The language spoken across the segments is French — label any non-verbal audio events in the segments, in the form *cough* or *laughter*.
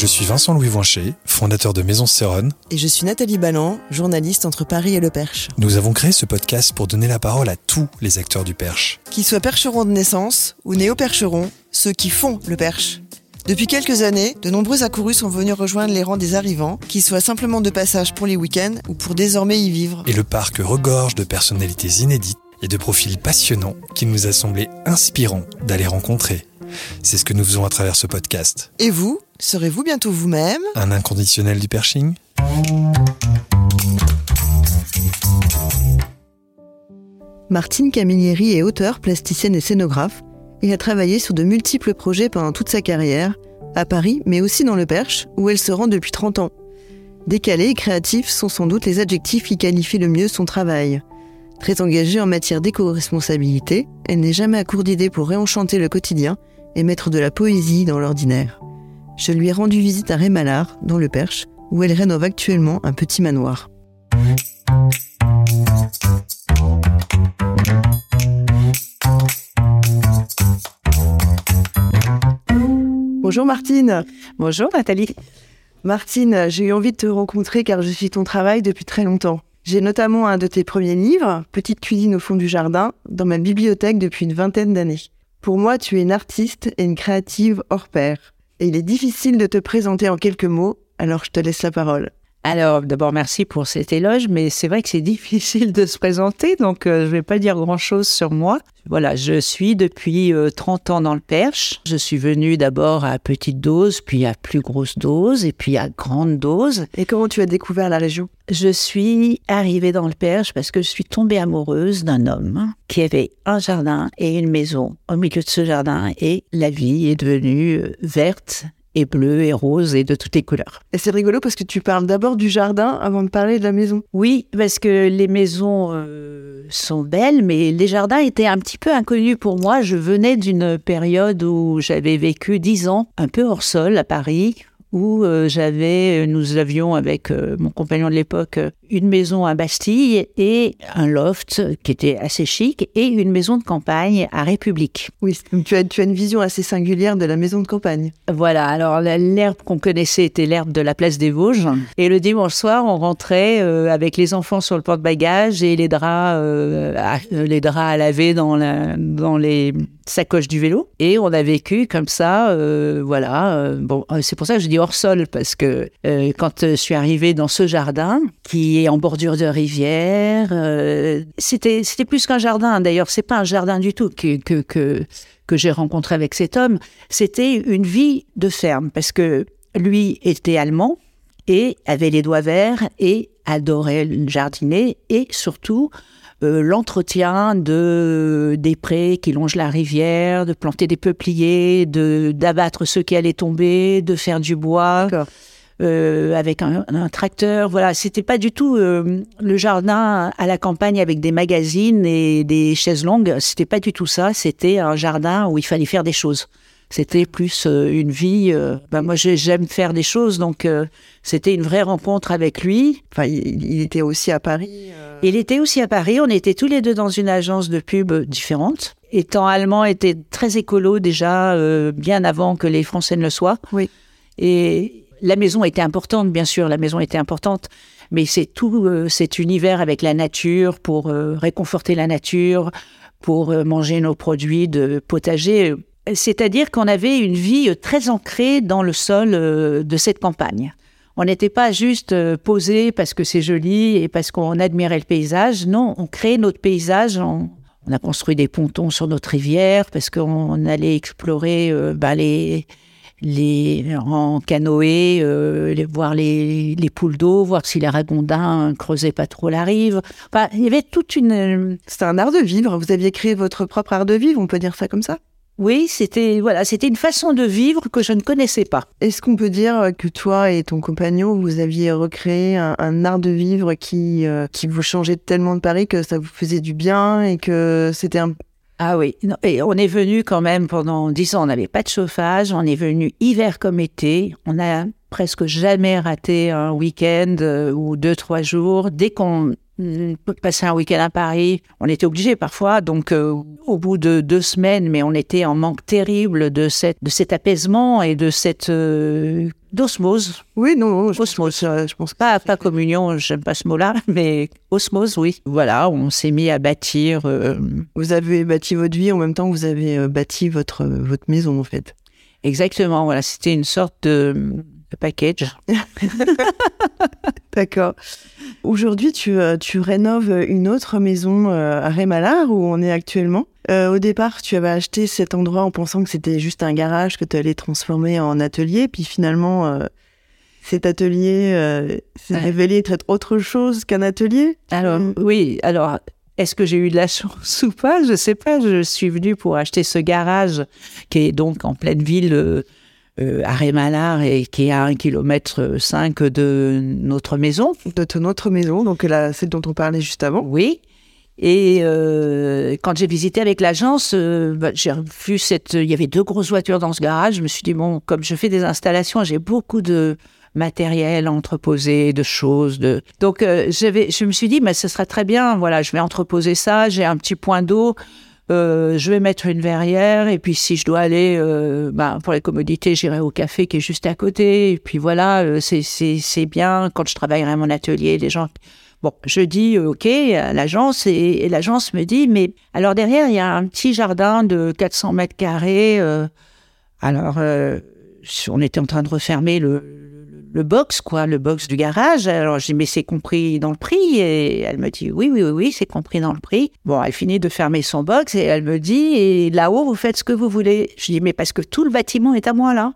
Je suis Vincent Louis Voincher, fondateur de Maison Sérone. Et je suis Nathalie Balland, journaliste entre Paris et le Perche. Nous avons créé ce podcast pour donner la parole à tous les acteurs du Perche. Qu'ils soient percherons de naissance ou néo-percherons, ceux qui font le Perche. Depuis quelques années, de nombreux accourus sont venus rejoindre les rangs des arrivants, qu'ils soient simplement de passage pour les week-ends ou pour désormais y vivre. Et le parc regorge de personnalités inédites et de profils passionnants qu'il nous a semblé inspirant d'aller rencontrer. C'est ce que nous faisons à travers ce podcast. Et vous, serez-vous bientôt vous-même? Un inconditionnel du perching Martine Camilleri est auteure, plasticienne et scénographe et a travaillé sur de multiples projets pendant toute sa carrière, à Paris mais aussi dans le Perche, où elle se rend depuis 30 ans. Décalé et créatif sont sans doute les adjectifs qui qualifient le mieux son travail. Très engagée en matière d'éco-responsabilité, elle n'est jamais à court d'idées pour réenchanter le quotidien et mettre de la poésie dans l'ordinaire. Je lui ai rendu visite à Rémalard, dans le Perche, où elle rénove actuellement un petit manoir. Bonjour Martine. Bonjour Nathalie. Martine, j'ai eu envie de te rencontrer car je suis ton travail depuis très longtemps. J'ai notamment un de tes premiers livres, Petite cuisine au fond du jardin, dans ma bibliothèque depuis une vingtaine d'années. Pour moi, tu es une artiste et une créative hors pair. Et il est difficile de te présenter en quelques mots, alors je te laisse la parole. Alors d'abord merci pour cet éloge, mais c'est vrai que c'est *laughs* difficile de se présenter, donc euh, je vais pas dire grand-chose sur moi. Voilà, je suis depuis euh, 30 ans dans le Perche. Je suis venue d'abord à petite dose, puis à plus grosse dose, et puis à grande dose. Et comment tu as découvert la région? Je suis arrivée dans le Perche parce que je suis tombée amoureuse d'un homme qui avait un jardin et une maison au milieu de ce jardin, et la vie est devenue euh, verte et bleue et rose et de toutes les couleurs. Et c'est rigolo parce que tu parles d'abord du jardin avant de parler de la maison. Oui, parce que les maisons euh, sont belles, mais les jardins étaient un petit peu inconnus pour moi. Je venais d'une période où j'avais vécu dix ans, un peu hors sol à Paris, où euh, j'avais, nous avions avec euh, mon compagnon de l'époque euh, une maison à Bastille et un loft qui était assez chic et une maison de campagne à République. Oui, tu as, tu as une vision assez singulière de la maison de campagne. Voilà, alors l'herbe qu'on connaissait était l'herbe de la place des Vosges. Et le dimanche soir, on rentrait euh, avec les enfants sur le porte-bagages et les draps, euh, à, euh, les draps à laver dans, la, dans les sacoches du vélo. Et on a vécu comme ça, euh, voilà. euh, bon, euh, c'est pour ça que je dis sol, parce que euh, quand euh, je suis arrivée dans ce jardin, qui est en bordure de rivière, euh, c'était c'était plus qu'un jardin. D'ailleurs, c'est pas un jardin du tout que, que, que, que j'ai rencontré avec cet homme. C'était une vie de ferme, parce que lui était allemand et avait les doigts verts et adorait jardiner et surtout euh, l'entretien de des prés qui longent la rivière, de planter des peupliers, de d'abattre ceux qui allaient tomber, de faire du bois. Euh, avec un, un tracteur, voilà, c'était pas du tout euh, le jardin à la campagne avec des magazines et des chaises longues. C'était pas du tout ça. C'était un jardin où il fallait faire des choses. C'était plus euh, une vie. euh, ben moi, j'ai- j'aime faire des choses, donc euh, c'était une vraie rencontre avec lui. Enfin, il, était aussi à Paris. Il était aussi à Paris. On était tous les deux dans une agence de pub différente. Étant allemand, était très écolo déjà euh, bien avant que les Français ne le soient. Oui. Et la maison était importante, bien sûr. La maison était importante, mais c'est tout euh, cet univers avec la nature pour euh, réconforter la nature, pour manger nos produits de potager. C'est-à-dire qu'on avait une vie très ancrée dans le sol euh, de cette campagne. On n'était pas juste euh, posé parce que c'est joli et parce qu'on admirait le paysage. Non, on créait notre paysage. On, on a construit des pontons sur notre rivière parce qu'on allait explorer euh, bah, les, les, en canoë, euh, les- voir les, les poules d'eau, voir si les ragondins creusaient pas trop la rive. Enfin, il y avait toute une... C'était un art de vivre. Vous aviez créé votre propre art de vivre, on peut dire ça comme ça Oui, c'était voilà, c'était une façon de vivre que je ne connaissais pas. Est-ce qu'on peut dire que toi et ton compagnon, vous aviez recréé un, art de vivre qui, euh, qui vous changeait tellement de Paris que ça vous faisait du bien et que c'était un... Ah oui, et on est venu quand même pendant dix ans, on n'avait pas de chauffage, on est venu hiver comme été, on a presque jamais raté un week-end euh, ou deux, trois jours. Dès qu'on passer un week-end à Paris. On était obligé parfois, donc euh, au bout de deux semaines, mais on était en manque terrible de, cette, de cet apaisement et de cette euh, d'osmose. Oui, non, osmose. Je, pense pas pas communion, j'aime pas ce mot-là, *laughs* mais osmose, oui. Voilà, on s'est mis à bâtir. Euh, vous avez bâti votre vie en même temps que vous avez bâti votre votre maison en fait. Exactement. Voilà, c'était une sorte de package. *laughs* D'accord. Aujourd'hui, tu, euh, tu rénoves une autre maison euh, à Rémalard où on est actuellement. Euh, au départ, tu avais acheté cet endroit en pensant que c'était juste un garage que tu allais transformer en atelier. Puis finalement, cet atelier s'est révélé être autre chose qu'un atelier. Alors, oui. Alors, est-ce que j'ai eu de la *laughs* chance ou pas? Je ne sais pas. Je suis venue pour acheter ce garage qui est donc en pleine ville euh, à Rémalard et qui est à un kilomètre 5 de notre maison. De notre maison, donc la, celle dont on parlait juste avant. Oui. Et euh, quand j'ai visité avec l'agence, euh, bah, j'ai vu cette. Il y avait deux grosses voitures dans ce garage. Je me suis dit bon, comme je fais des installations, j'ai beaucoup de matériel entreposé, de choses. De... Donc je me suis dit, mais ce sera très bien. Voilà, je vais entreposer ça. J'ai un petit point d'eau. Euh, je vais mettre une verrière et puis si je dois aller euh, bah, pour les commodités, j'irai au café qui est juste à côté. Et puis voilà, euh, c'est bien quand je travaillerai à mon atelier, les gens. Bon, je dis OK à l'agence et, l'agence me dit mais alors derrière il y a un petit jardin de 400 mètres carrés. alors on était en train de refermer le, le box, quoi, le box du garage. Alors j'ai mais c'est compris dans le prix Et elle me dit, oui, oui, oui, oui c'est compris dans le prix. Bon, elle finit de fermer son box et elle me dit, et là-haut, vous faites ce que vous voulez. Je dis, mais parce que tout le bâtiment est à moi, là.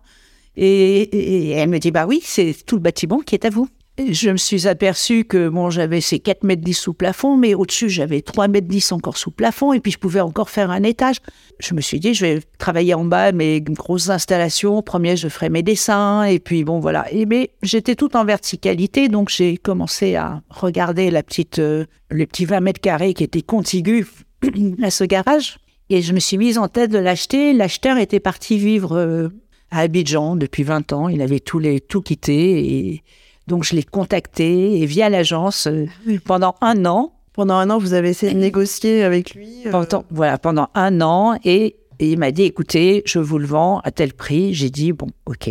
Et, et elle me dit, bah oui, c'est tout le bâtiment qui est à vous. Je me suis aperçu que bon, j'avais ces 4 mètres 10 sous plafond, mais au-dessus, j'avais 3 mètres 10 encore sous plafond, et puis je pouvais encore faire un étage. Je me suis dit, je vais travailler en bas mes grosses installations. Premier, je ferai mes dessins, et puis bon, voilà. Mais j'étais tout en verticalité, donc j'ai commencé à regarder la petite, euh, les petits 20 mètres carrés qui étaient contigus *clears throat* à ce garage. Et je me suis mise en tête de l'acheter. L'acheteur était parti vivre euh, à Abidjan depuis 20 ans. Il avait tout, les, tout quitté, et donc je l'ai contacté et via l'agence euh, pendant un an. Pendant un an, vous avez essayé de négocier avec lui euh pendant, Voilà, pendant un an. Et, il m'a dit, écoutez, je vous le vends à tel prix. J'ai dit, bon, ok.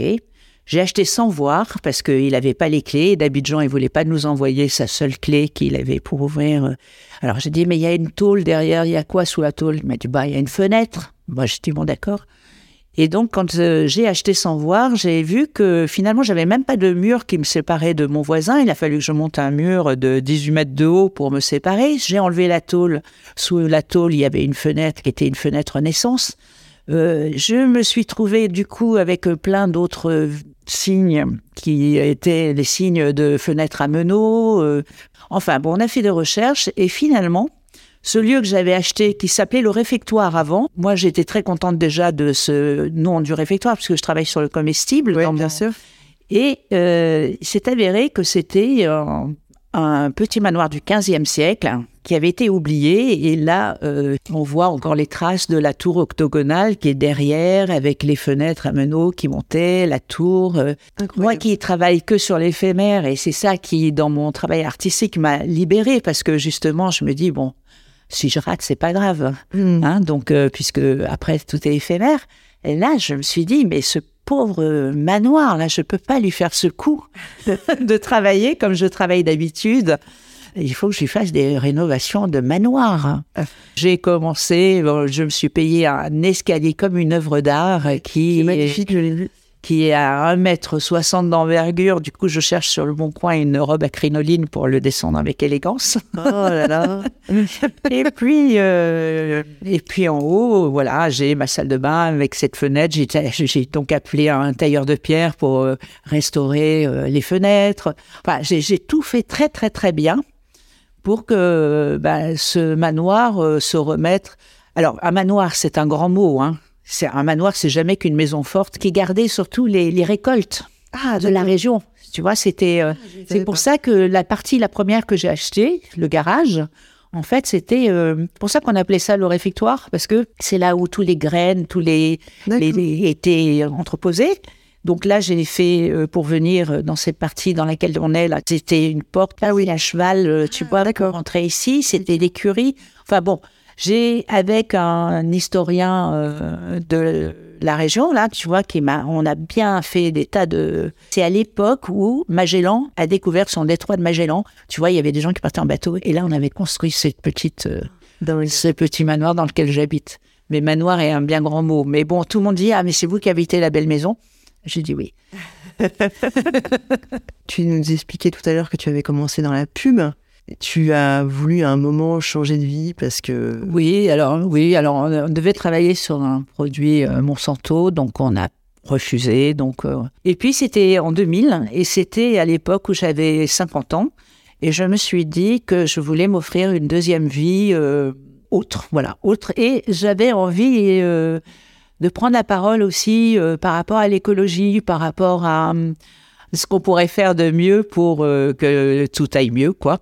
J'ai acheté sans voir parce qu'il n'avait pas les clés. D'Abidjan, il voulait pas nous envoyer sa seule clé qu'il avait pour ouvrir. Euh. Alors j'ai dit, mais il y a une tôle derrière, il y a quoi sous la tôle? Il m'a dit, bah, il y a une fenêtre. Moi, j'ai dit, bon, d'accord. Et donc, quand euh, j'ai acheté sans voir, j'ai vu que finalement, j'avais même pas de mur qui me séparait de mon voisin. Il a fallu que je monte un mur de 18 mètres de haut pour me séparer. J'ai enlevé la tôle. Sous la tôle, il y avait une fenêtre qui était une fenêtre naissance. Euh, je me suis trouvé du coup avec plein d'autres signes qui étaient les signes de fenêtres à meneaux. Euh. enfin, bon, on a fait des recherches et finalement, ce lieu que j'avais acheté, qui s'appelait le réfectoire avant, moi j'étais très contente déjà de ce nom du réfectoire, puisque je travaille sur le comestible. Oui, bien sûr. Et euh, c'est avéré que c'était un petit manoir du 15e siècle qui avait été oublié. Et là, euh, on voit encore les traces de la tour octogonale qui est derrière, avec les fenêtres à meneaux qui montaient, la tour. Euh. moi qui travaille que sur l'éphémère, et c'est ça qui, dans mon travail artistique, m'a libérée, parce que justement, je me dis, bon, si je rate, c'est pas grave. Hmm. Hein, donc, euh, puisque après, tout est éphémère. Et là, je me suis dit, mais ce pauvre manoir, là, je peux pas lui faire ce coup de *laughs* travailler comme je travaille d'habitude. Il faut que je lui fasse des rénovations de manoir. J'ai commencé, je me suis payé un escalier comme une œuvre d'art qui est magnifique, je l'ai vu qui est à 1m60 d'envergure. Du coup, je cherche sur le bon coin une robe à crinoline pour le descendre avec élégance. Oh là là *laughs* Et puis, euh, et puis en haut, voilà, j'ai ma salle de bain avec cette fenêtre. J'ai donc appelé un tailleur de pierre pour euh, restaurer euh, les fenêtres. Enfin, j'ai tout fait très, très, très bien pour que bah, ce manoir se remette. Alors, un manoir, c'est un grand mot, hein C'est un manoir, c'est jamais qu'une maison forte qui gardait surtout les, les récoltes Ah, de la région. Tu vois, c'était. euh, c'est pour ça que la partie, la première que j'ai achetée, le garage, en fait, c'était euh, pour ça qu'on appelait ça le réfectoire, parce que c'est là où tous les graines, tous les, les, les- étaient entreposés. Donc là, j'ai fait euh, pour venir euh, dans cette partie dans laquelle on est là, c'était une porte ah oui. à cheval, euh, tu vois, pour rentrer ici, c'était l'écurie. Enfin bon, j'ai avec un historien euh, de la région là, tu vois, qui m'a, on a bien fait des tas de. C'est à l'époque où Magellan a découvert son détroit de Magellan. Tu vois, il y avait des gens qui partaient en bateau, et là, on avait construit cette petite, euh, ce petit manoir dans lequel j'habite. Mais manoir est un bien grand mot. Mais bon, tout le monde dit ah mais c'est vous qui habitez la belle maison. J'ai dit oui. *laughs* *laughs* Tu nous expliquais tout à l'heure que tu avais commencé dans la pub. Tu as voulu à un moment changer de vie parce que. Oui, alors oui, alors on devait travailler sur un produit euh, Monsanto, donc on a refusé. Donc euh, et puis c'était en 2000 et c'était à l'époque où j'avais 50 ans et je me suis dit que je voulais m'offrir une deuxième vie euh, autre, voilà, autre. Et j'avais envie de prendre la parole aussi par rapport à l'écologie, par rapport à hum, ce qu'on pourrait faire de mieux pour que tout aille mieux, quoi.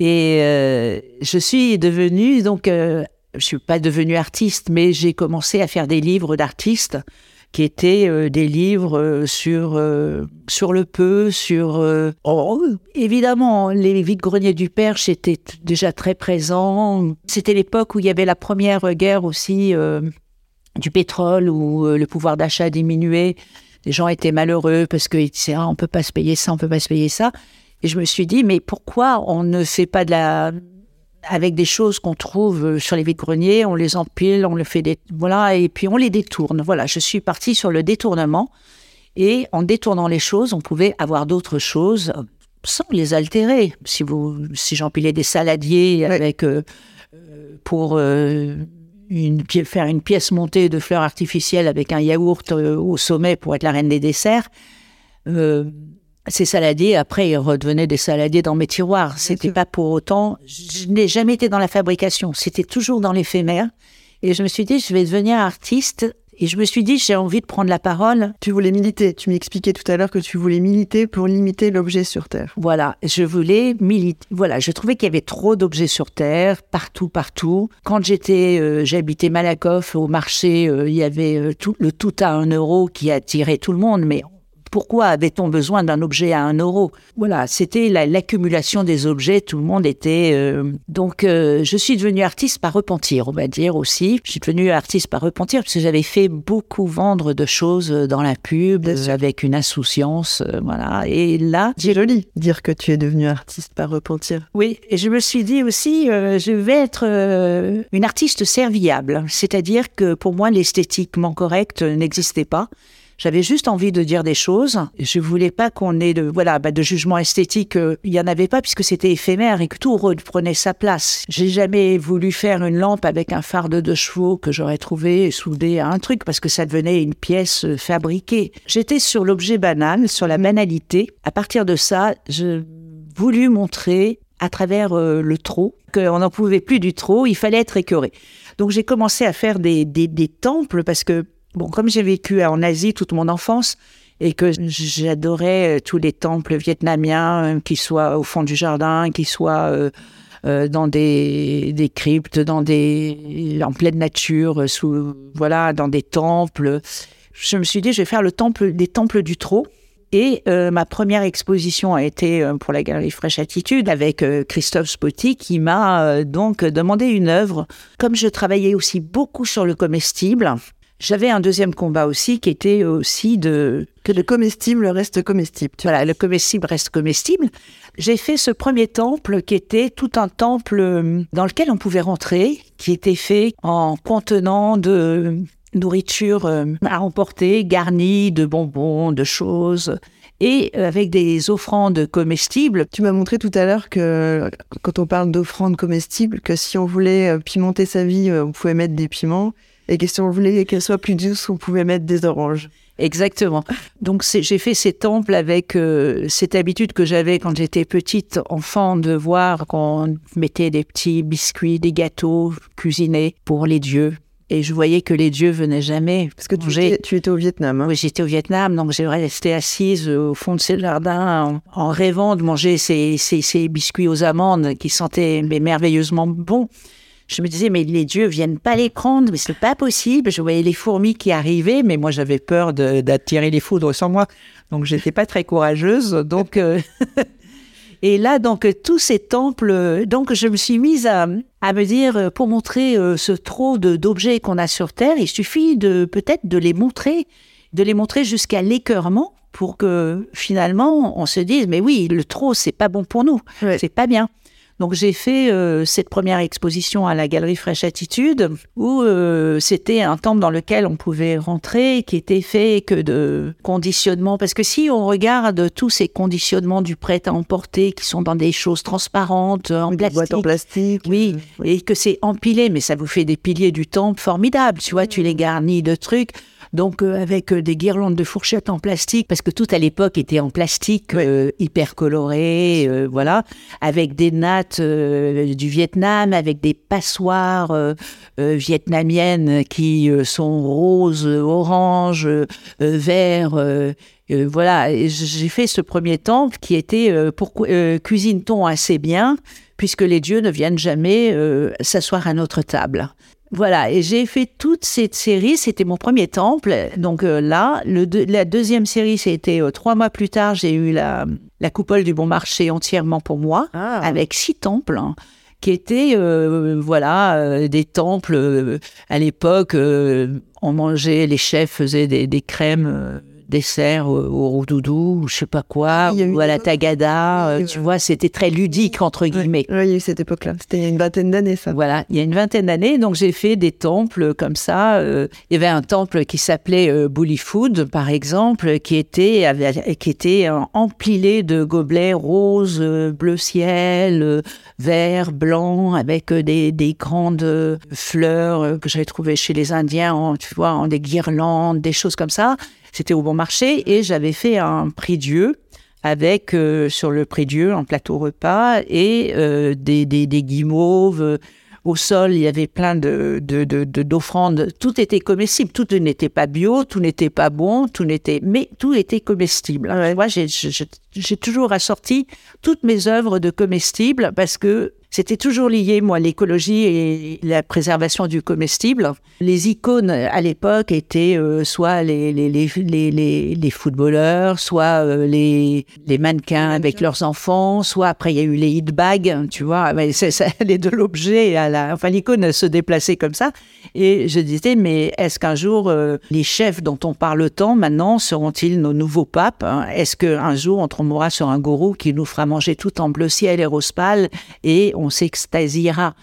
Et euh, je suis devenue, donc, euh, je suis pas devenue artiste, mais j'ai commencé à faire des livres d'artistes qui étaient euh, des livres euh, sur euh, sur le peu, sur euh, oh, évidemment les vides-greniers du Perche étaient déjà très présents. C'était l'époque où il y avait la première guerre aussi du pétrole, où le pouvoir d'achat diminuait. Les gens étaient malheureux parce qu'ils disaient ah, on peut pas se payer ça, on peut pas se payer ça. Et je me suis dit, mais pourquoi on ne fait pas de la. avec des choses qu'on trouve euh, sur les vides-greniers, on les empile, on le fait des. Voilà, et puis on les détourne. Voilà, je suis partie sur le détournement. Et en détournant les choses, on pouvait avoir d'autres choses euh, sans les altérer. Si, vous, si j'empilais des saladiers avec. euh, pour. euh, une, faire une pièce montée de fleurs artificielles avec un yaourt euh, au sommet pour être la reine des desserts. Euh, ces saladiers, après, ils redevenaient des saladiers dans mes tiroirs. C'était pas pour autant. Je n'ai jamais été dans la fabrication. C'était toujours dans l'éphémère. Et je me suis dit, je vais devenir artiste. Et je me suis dit, j'ai envie de prendre la parole. Tu voulais militer. Tu m'expliquais tout à l'heure que tu voulais militer pour limiter l'objet sur Terre. Voilà, je voulais militer. Voilà, je trouvais qu'il y avait trop d'objets sur Terre, partout, partout. Quand j'étais, euh, j'habitais Malakoff, au marché, euh, il y avait euh, tout, le tout à un euro qui attirait tout le monde. Mais pourquoi avait-on besoin d'un objet à un euro? Voilà, c'était la- l'accumulation des objets. Tout le monde était. euh, Donc, euh, je suis devenue artiste par repentir, on va dire aussi. Je suis devenue artiste par repentir parce que j'avais fait beaucoup vendre de choses dans la pub avec une insouciance, euh, voilà. Et là, C'est joli dire que tu es devenu artiste par repentir. oui, et je me suis dit aussi, je vais être une artiste serviable, c'est-à-dire que pour moi, l'esthétiquement correct n'existait pas. J'avais juste envie de dire des choses. Je voulais pas qu'on ait de voilà bah, de jugement esthétique. euh, Il y en avait pas puisque c'était éphémère et que tout reprenait sa place. J'ai jamais voulu faire une lampe avec un phare de deux chevaux que j'aurais trouvé soudé à un truc parce que ça devenait une pièce euh, fabriquée. J'étais sur l'objet banal, sur la banalité. À partir de ça, je voulu montrer à travers euh, le trop qu'on n'en pouvait plus du trop, il fallait être écœuré. Donc j'ai commencé à faire des, des, des temples parce que, bon, comme j'ai vécu en Asie toute mon enfance et que j'adorais euh, tous les temples vietnamiens, euh, qu'ils soient au fond du jardin, qu'ils soient euh, dans des, cryptes, dans des, en pleine nature, sous, voilà, dans des temples. Je me suis dit, je vais faire le temple des temples du trot. Et ma première exposition a été pour la galerie Fraîche Attitude avec Christophe Spotti qui m'a donc demandé une œuvre. Comme je travaillais aussi beaucoup sur le comestible, j'avais un deuxième combat aussi qui était aussi de Que le comestible reste comestible. Voilà, le comestible reste comestible. J'ai fait ce premier temple qui était tout un temple euh, dans lequel on pouvait rentrer, qui était fait en contenant de nourriture euh, à emporter, garnie de bonbons, de choses, et avec des offrandes comestibles. Tu m'as montré tout à l'heure que quand on parle d'offrandes comestibles, que si on voulait euh, pimenter sa vie, on pouvait mettre des piments, et que si on voulait qu'elle soit plus douce, on pouvait mettre des oranges. Exactement. Donc j'ai fait ces temples avec euh, cette habitude que j'avais quand j'étais petite enfant de voir qu'on mettait des petits biscuits, des gâteaux cuisinés pour les dieux. et je voyais que les dieux venaient jamais. Parce que tu étais, tu étais au Vietnam. hein. Oui, j'étais au Vietnam, donc j'ai resté assise au fond de ce jardin en, en rêvant de manger ces, ces, ces biscuits aux amandes qui sentaient mais merveilleusement bons. Je me disais, mais les dieux viennent pas les prendre, mais c'est pas possible. Je voyais les fourmis qui arrivaient, mais moi j'avais peur d'attirer les foudres sur moi, donc j'étais pas très courageuse. Donc, euh, *laughs* et là, donc tous ces temples, donc je me suis mise à, à me dire, euh, pour montrer euh, ce trop d'objets qu'on a sur Terre, il suffit de peut-être de les montrer de les montrer jusqu'à l'écœurement pour que finalement on se dise mais oui le trop c'est pas bon pour nous Ouais. c'est pas bien donc j'ai fait euh, cette première exposition à la galerie Fraîche Attitude où euh, c'était un temple dans lequel on pouvait rentrer qui était fait que de conditionnement parce que si on regarde tous ces conditionnements du prêt à emporter qui sont dans des choses transparentes en Des plastique boîtes en plastique. oui, euh, et que c'est empilé, mais ça vous fait des piliers du temple formidables. Tu vois, tu les garnis de trucs. Donc, euh, avec euh, des guirlandes de fourchettes en plastique, parce que tout à l'époque était en plastique, euh, hyper coloré, euh, voilà, avec des nattes du Vietnam, avec des passoires vietnamiennes qui sont roses, oranges, verts. euh, voilà, j'ai fait ce premier temple qui était pourquoi euh, cuisine-t-on assez bien puisque les dieux ne viennent jamais s'asseoir à notre table. Voilà, et j'ai fait toute cette série, c'était mon premier temple. Donc euh, là, le la deuxième série, c'était euh, trois mois plus tard, j'ai eu la, la coupole du bon marché entièrement pour moi, Ah. avec six temples. hein, qui étaient euh, voilà des temples à l'époque on mangeait les chefs faisaient des, des crèmes desserts au, au roudoudou ou je sais pas quoi ou à la tagada euh, Oui, tu vois c'était très ludique entre guillemets Ouais, il y a eu cette époque-là. C'était il y a une vingtaine d'années, ça. voilà, il y a une vingtaine d'années, donc j'ai fait des temples comme ça. euh, il y avait un temple qui s'appelait euh, Bully Food, par exemple, qui était, avait- qui était empilé de gobelets roses, euh, bleu ciel, vert, blanc, avec des, des grandes fleurs que j'avais trouvées chez les Indiens, en, tu vois, en des guirlandes, des choses comme ça. C'était au bon marché et j'avais fait un prix Dieu avec euh, sur le prix Dieu un plateau repas et euh, des, des, des guimauves. euh, Au sol, il y avait plein de, de, de- de- d'offrandes. Tout était comestible. Tout n'était pas bio, tout n'était pas bon, tout n'était, mais tout était comestible. Alors, Moi, j'ai toujours assorti toutes mes œuvres de comestibles parce que c'était toujours lié, moi, l'écologie et la préservation du comestible. Les icônes à l'époque étaient euh, soit les, les, les, les, footballeurs, soit euh, les, les mannequins avec leurs enfants, soit après il y a eu les hit bags, tu vois, mais c'est- ça allait de l'objet à la. Enfin, l'icône se déplaçait comme ça. Et je disais, mais est-ce qu'un jour, euh, les chefs dont on parle tant maintenant seront-ils nos nouveaux papes hein? Est-ce qu'un jour, on tombera sur un gourou qui nous fera manger tout en bleu ciel et rose pâle et on s'extasiera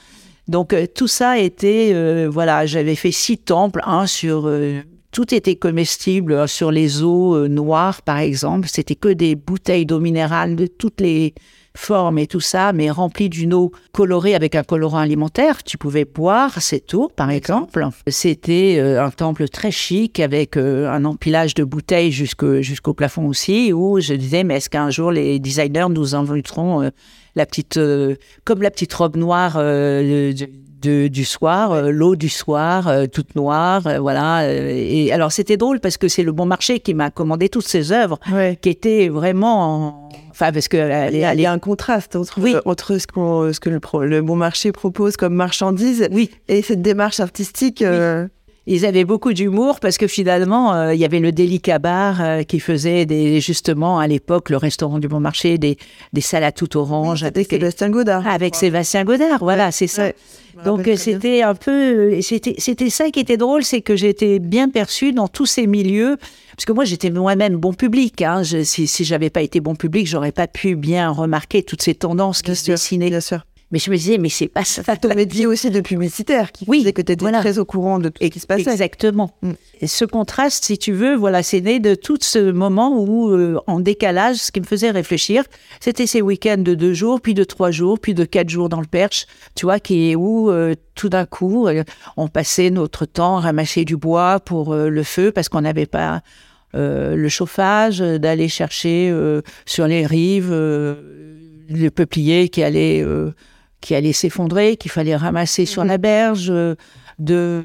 donc euh, tout ça était, euh, voilà, j'avais fait six temples, un sur, euh, tout était comestible, sur les eaux noires par exemple, c'était que des bouteilles d'eau minérale de toutes les formes et tout ça, mais remplies d'une eau colorée avec un colorant alimentaire. Tu pouvais boire cette eau, par exemple. C'était un temple très chic avec un empilage de bouteilles jusqu'au plafond aussi, où je disais, mais est-ce qu'un jour les designers nous inviteront la petite, euh, comme la petite robe noire euh, de- de- du soir, euh, l'eau du soir, toute noire, voilà. et alors c'était drôle parce que c'est le Bon Marché qui m'a commandé toutes ces œuvres Ouais. qui étaient vraiment, en- enfin parce que Il y, a, il y a un contraste entre, Oui. entre ce, qu'on- ce que le, pro- le bon marché propose comme marchandise oui, et cette démarche artistique. Ils avaient beaucoup d'humour parce que finalement, euh, il y avait le Délicat Bar euh, qui faisait des, justement à l'époque, le restaurant du Bon Marché, des, des salades tout orange avec, Sébastien Godard. avec Sébastien Godard. Voilà, c'est ça. Ouais, Donc euh, c'était un peu, c'était c'était ça qui était drôle, c'est que j'étais bien perçue dans tous ces milieux, parce que moi j'étais moi-même bon public. Hein. Je, si si j'avais pas été bon public, j'aurais pas pu bien remarquer toutes ces tendances qui Bien se sûr, dessinaient. bien sûr. Mais je me disais, mais c'est pas ça. Ton métier aussi de publicitaire qui Oui, faisait que tu étais voilà. très au courant de tout ce qui se passait. Exactement. Mm. Et ce contraste, si tu veux, voilà, c'est né de tout ce moment où, euh, en décalage, ce qui me faisait réfléchir, c'était ces week-ends de deux jours, puis de trois jours, puis de quatre jours dans le Perche, tu vois, qui où euh, tout d'un coup, euh, on passait notre temps à ramasser du bois pour le feu parce qu'on n'avait pas le chauffage, d'aller chercher sur les rives le peuplier qui allait euh, qui allait s'effondrer, qu'il fallait ramasser sur la berge, euh, de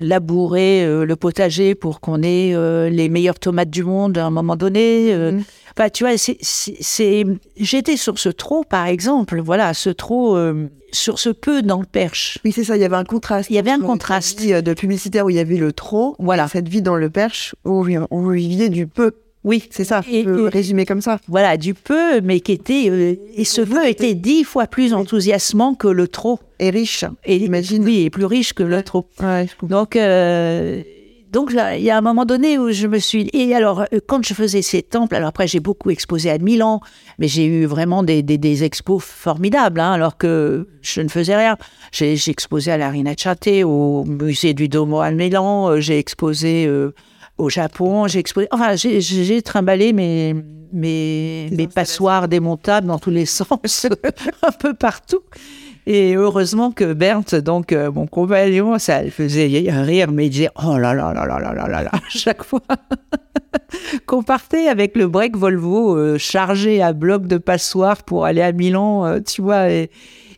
labourer euh, le potager pour qu'on ait euh, les meilleures tomates du monde à un moment donné. euh. Mhm. Enfin, tu vois, c'est, j'étais sur ce trot, par exemple, voilà, ce trot, euh, sur ce peu dans le perche. Oui, c'est ça, il y avait un contraste. Il y avait un contraste. vie, de publicitaire où il y avait le trop, Voilà. cette vie dans le perche où, vous viviez du peu. Oui, C'est ça, Et- résumer comme ça. voilà, du peu, mais qui était, euh, et ce peu était dix fois plus enthousiasmant que le trop. Et riche. Et J'imagine. Oui, et plus riche que le trop. Ouais. Donc, euh, donc là, il y a un moment donné où je me suis. Et alors, euh, quand je faisais ces temples, alors après, j'ai beaucoup exposé à Milan, mais j'ai eu vraiment des, des, des expos formidables, hein, alors que je ne faisais rien. J'ai exposé à la Rinascite, au musée du Domo à Milan, j'ai exposé euh, au Japon, j'ai exposé. Enfin, j'ai- trimballé mes, mes, mes passoires démontables dans tous les *laughs* sens, un peu partout. Et heureusement que Berthe, donc euh, mon compagnon, ça le faisait rire, mais il disait Oh là là là là là là là là, à chaque fois *laughs* qu'on partait avec le break Volvo euh, chargé à bloc de passoires pour aller à Milan, euh, tu vois, et,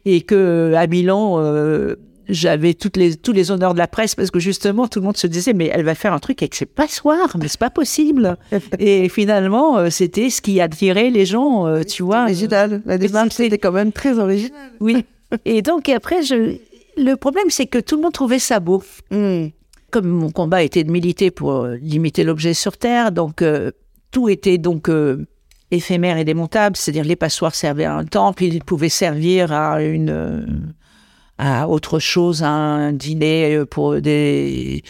et que à Milan, euh, j'avais toutes les, tous les honneurs de la presse parce que justement, tout le monde se disait Mais elle va faire un truc avec ses passoires, mais c'est pas possible. *laughs* et finalement, euh, c'était ce qui attirait les gens, euh, tu vois. Original. La démarche était quand même très originale. Oui. Et donc après, je... le problème, c'est que tout le monde trouvait ça beau. Hmm. Comme mon combat était de militer pour euh, limiter l'objet sur Terre, donc euh, tout était donc euh, éphémère et démontable, c'est-à-dire les passoires servaient à un temple, ils pouvaient servir à une euh, à autre chose, à un dîner euh, pour des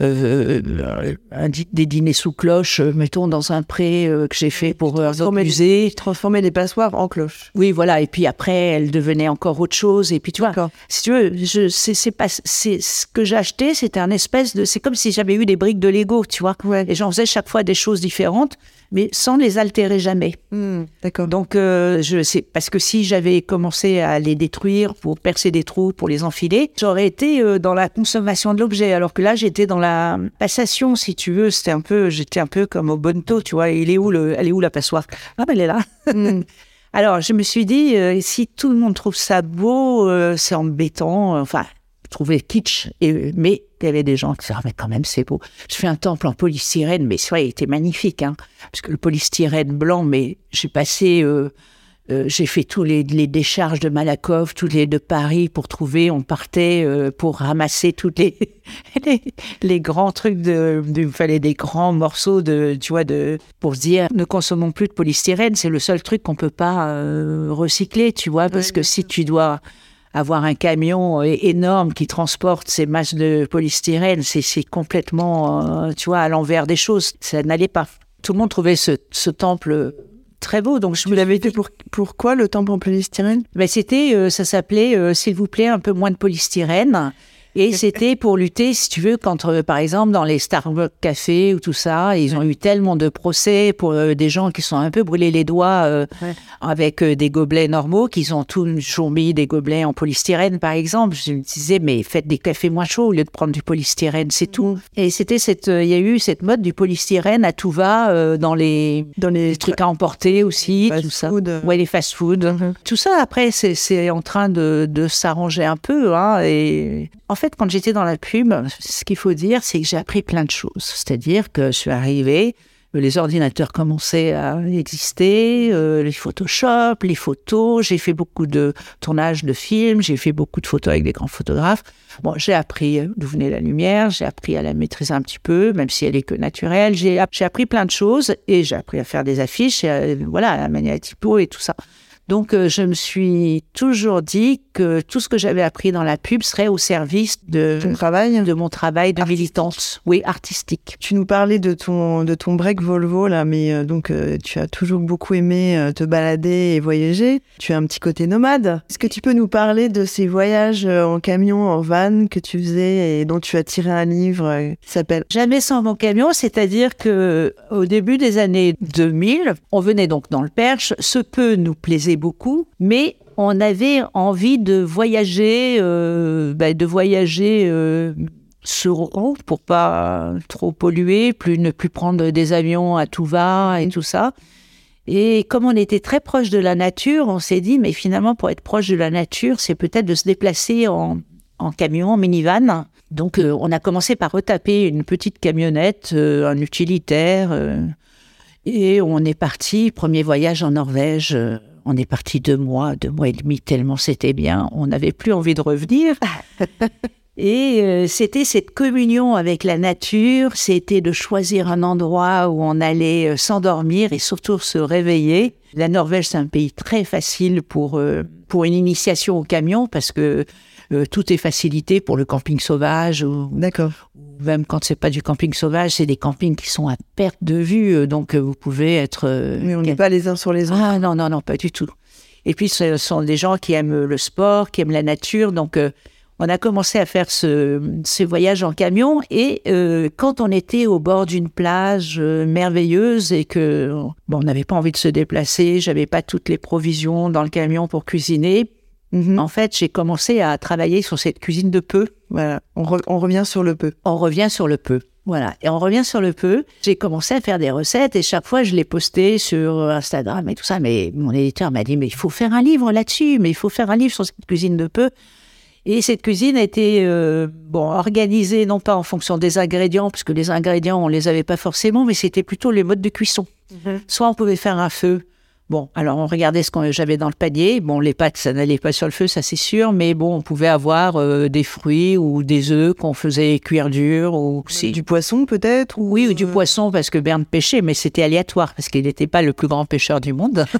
euh, euh, un des dîners sous cloche, mettons dans un pré euh, que j'ai fait pour un autre musée. Transformer les passoires en cloches. Oui, voilà. Et puis après, elle devenait encore autre chose. Et puis tu vois, si tu veux, je, c'est, c'est pas, c'est ce que j'ai acheté, c'était un espèce de, c'est comme si j'avais eu des briques de Lego, tu vois. Ouais. Et j'en faisais chaque fois des choses différentes, mais sans les altérer jamais. Hmm, D'accord. Donc, euh, je sais, parce que si j'avais commencé à les détruire pour percer des trous, pour les enfiler, j'aurais été euh, dans la consommation de l'objet. Alors que là, j'étais dans la passation, si tu veux. C'était un peu, j'étais un peu comme au bonto, tu vois. Il est où le, elle est où la passoire? Ah, ben elle est là. Hmm. *laughs* Alors, je me suis dit, euh, si tout le monde trouve ça beau, euh, c'est embêtant. euh, Enfin, trouvais kitsch. Et, mais il y avait des gens qui disaient, ah, mais quand même, c'est beau. Je fais un temple en polystyrène, mais vrai, il était magnifique. Hein, parce que le polystyrène blanc, mais j'ai passé... euh, euh, j'ai fait tous les, les décharges de Malakoff, tous les de Paris pour trouver. On partait euh, pour ramasser toutes les, *laughs* les, les grands trucs de, de- il fallait des grands morceaux de, tu vois, de, pour se dire, ne consommons plus de polystyrène. C'est le seul truc qu'on peut pas recycler, tu vois, parce que si tu dois avoir un camion é- énorme qui transporte ces masses de polystyrène, c'est complètement, euh, tu vois, à l'envers des choses. Ça n'allait pas. Tout le monde trouvait ce, ce temple très beau, donc je Vous me l'avez fait pour pourquoi le temple en polystyrène? Ben, c'était, euh, ça s'appelait, euh, s'il vous plaît, un peu moins de polystyrène. Et c'était pour lutter, si tu veux, quand, euh, par exemple, dans les Starbucks Café ou tout ça, ils ont eu tellement de procès pour euh, des gens qui sont un peu brûlés les doigts euh, Ouais. avec euh, des gobelets normaux, qu'ils ont toujours mis des gobelets en polystyrène, par exemple. Je me disais, mais faites des cafés moins chauds au lieu de prendre du polystyrène, c'est tout. Mhm. Et c'était cette, il y a eu cette mode du polystyrène à tout va dans les, Dans les les trucs à emporter aussi, fast tout ça. food. Ouais, les fast-food. Mhm. Tout ça, après, c'est- c'est en train de, de s'arranger un peu. Hein, et en fait, quand j'étais dans la pub, ce qu'il faut dire, c'est que j'ai appris plein de choses. C'est-à-dire que je suis arrivée, les ordinateurs commençaient à exister, euh, les Photoshop, les photos. J'ai fait beaucoup de tournages de films, j'ai fait beaucoup de photos avec des grands photographes. Bon, j'ai appris euh, d'où venait la lumière, j'ai appris à la maîtriser un petit peu, même si elle est que naturelle. J'ai app- j'ai appris plein de choses et j'ai appris à faire des affiches, euh, voilà, à la manière typo et tout ça. Donc, euh, je me suis toujours dit que tout ce que j'avais appris dans la pub serait au service de, Ton travail de mon travail de militante. Oui, artistique. Tu nous parlais de ton, de ton break Volvo, là, mais euh, donc euh, tu as toujours beaucoup aimé te balader et voyager. Tu as un petit côté nomade. Est-ce que tu peux nous parler de ces voyages en camion, en van que tu faisais et dont tu as tiré un livre qui s'appelle Jamais sans mon camion, c'est-à-dire que au début des années 2000, on venait donc dans le Perche. Ce peu nous plaisait beaucoup, mais on avait envie de voyager, euh, ben, de voyager euh, sur pour pas trop polluer, plus ne plus prendre des avions à tout va et tout ça. Et comme on était très proche de la nature, on s'est dit, mais finalement, pour être proche de la nature, c'est peut-être de se déplacer en, camion, en minivan. Donc, euh, on a commencé par retaper une petite camionnette, euh, un utilitaire, et on est parti. Premier voyage en Norvège. On est parti deux mois, deux mois et demi, tellement c'était bien. On n'avait plus envie de revenir. *laughs* Et euh, c'était cette communion avec la nature, c'était de choisir un endroit où on allait euh, s'endormir et surtout se réveiller. La Norvège, c'est un pays très facile pour, euh, pour une initiation au camion parce que euh, tout est facilité pour le camping sauvage ou, D'accord. ou même quand c'est pas du camping sauvage, c'est des campings qui sont à perte de vue, euh, donc euh, vous pouvez être... Mais on n'est pas les uns sur les autres. ah non, non, non, pas du tout. Et puis, ce sont des gens qui aiment le sport, qui aiment la nature. Donc, on a commencé à faire ce, ce voyage en camion. Et euh, quand on était au bord d'une plage euh, merveilleuse et que bon, on n'avait pas envie de se déplacer, j'avais pas toutes les provisions dans le camion pour cuisiner. Mhm. En fait, j'ai commencé à travailler sur cette cuisine de peu. Voilà, on, re- on revient sur le peu. On revient sur le peu. Voilà. Et on revient sur le peu. J'ai commencé à faire des recettes et chaque fois, je les postais sur Instagram et tout ça. Mais mon éditeur m'a dit, mais il faut faire un livre là-dessus, mais il faut faire un livre sur cette cuisine de peu. Et cette cuisine a été euh, bon organisée non pas en fonction des ingrédients, puisque les ingrédients on les avait pas forcément, mais c'était plutôt les modes de cuisson. Soit on pouvait faire un feu. Bon, alors on regardait ce que j'avais dans le panier. Bon, les pâtes, ça n'allait pas sur le feu, ça c'est sûr, mais bon, on pouvait avoir euh, des fruits ou des œufs qu'on faisait cuire dur ou si. Du poisson peut-être ou... Oui, ou du euh, poisson parce que Berne pêchait, mais c'était aléatoire parce qu'il n'était pas le plus grand pêcheur du monde. *laughs*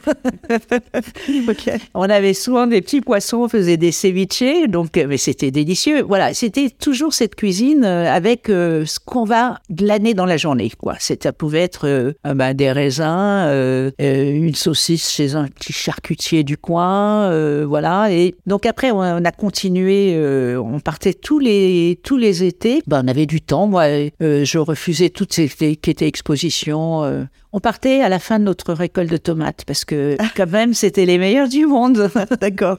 On avait souvent des petits poissons, on faisait des ceviches, donc euh, mais c'était délicieux. Voilà, c'était toujours cette cuisine euh, avec euh, ce qu'on va glaner dans la journée. Quoi, ça pouvait être euh, euh, ben, des raisins, euh, euh, chez un petit charcutier du coin, euh, voilà. Et donc après, on, on a continué, euh, on partait tous les tous les étés. Ben, on avait du temps. Moi, euh, je refusais toutes ces qui étaient expositions. On partait à la fin de notre récolte de tomates parce que quand même, c'était les meilleurs du monde. *laughs* D'accord.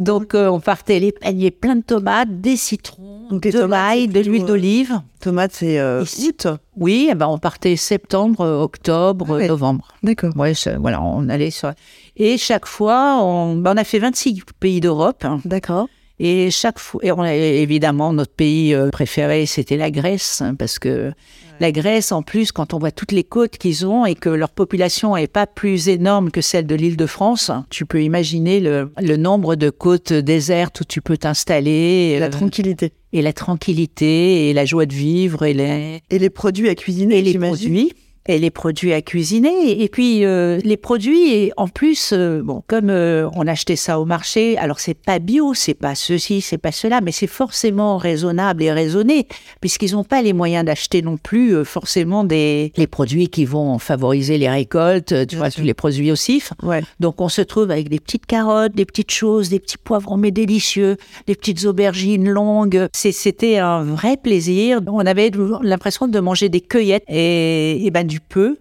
Donc, euh, on partait les paniers pleins de tomates, des citrons, les de tomates, l'ail, de l'huile euh, d'olive. Tomate, c'est euh, août. Oui, eh ben, on partait septembre, euh, octobre, Ah ouais. novembre. D'accord. Ouais, voilà, on allait sur... Et chaque fois, on, ben, on a fait 26 pays d'Europe. hein. D'accord. Et chaque fois, et on a, évidemment, notre pays euh, préféré, c'était la Grèce, hein, parce que la Grèce, en plus, quand on voit toutes les côtes qu'ils ont et que leur population n'est pas plus énorme que celle de l'île de France, tu peux imaginer le, le nombre de côtes désertes où tu peux t'installer, La euh, tranquillité. et la tranquillité, et la joie de vivre, et les, Et les produits à cuisiner, et les produits et les produits à cuisiner et puis euh, les produits et en plus euh, bon comme euh, on achetait ça au marché alors c'est pas bio c'est pas ceci c'est pas cela mais c'est forcément raisonnable et raisonné puisqu'ils n'ont pas les moyens d'acheter non plus euh, forcément des les produits qui vont favoriser les récoltes tu vois tous les produits aussi Ouais. donc on se trouve avec des petites carottes, des petites choses, des petits poivrons mais délicieux, des petites aubergines longues. C'était un vrai plaisir. On avait l'impression de manger des cueillettes et, et ben du peu.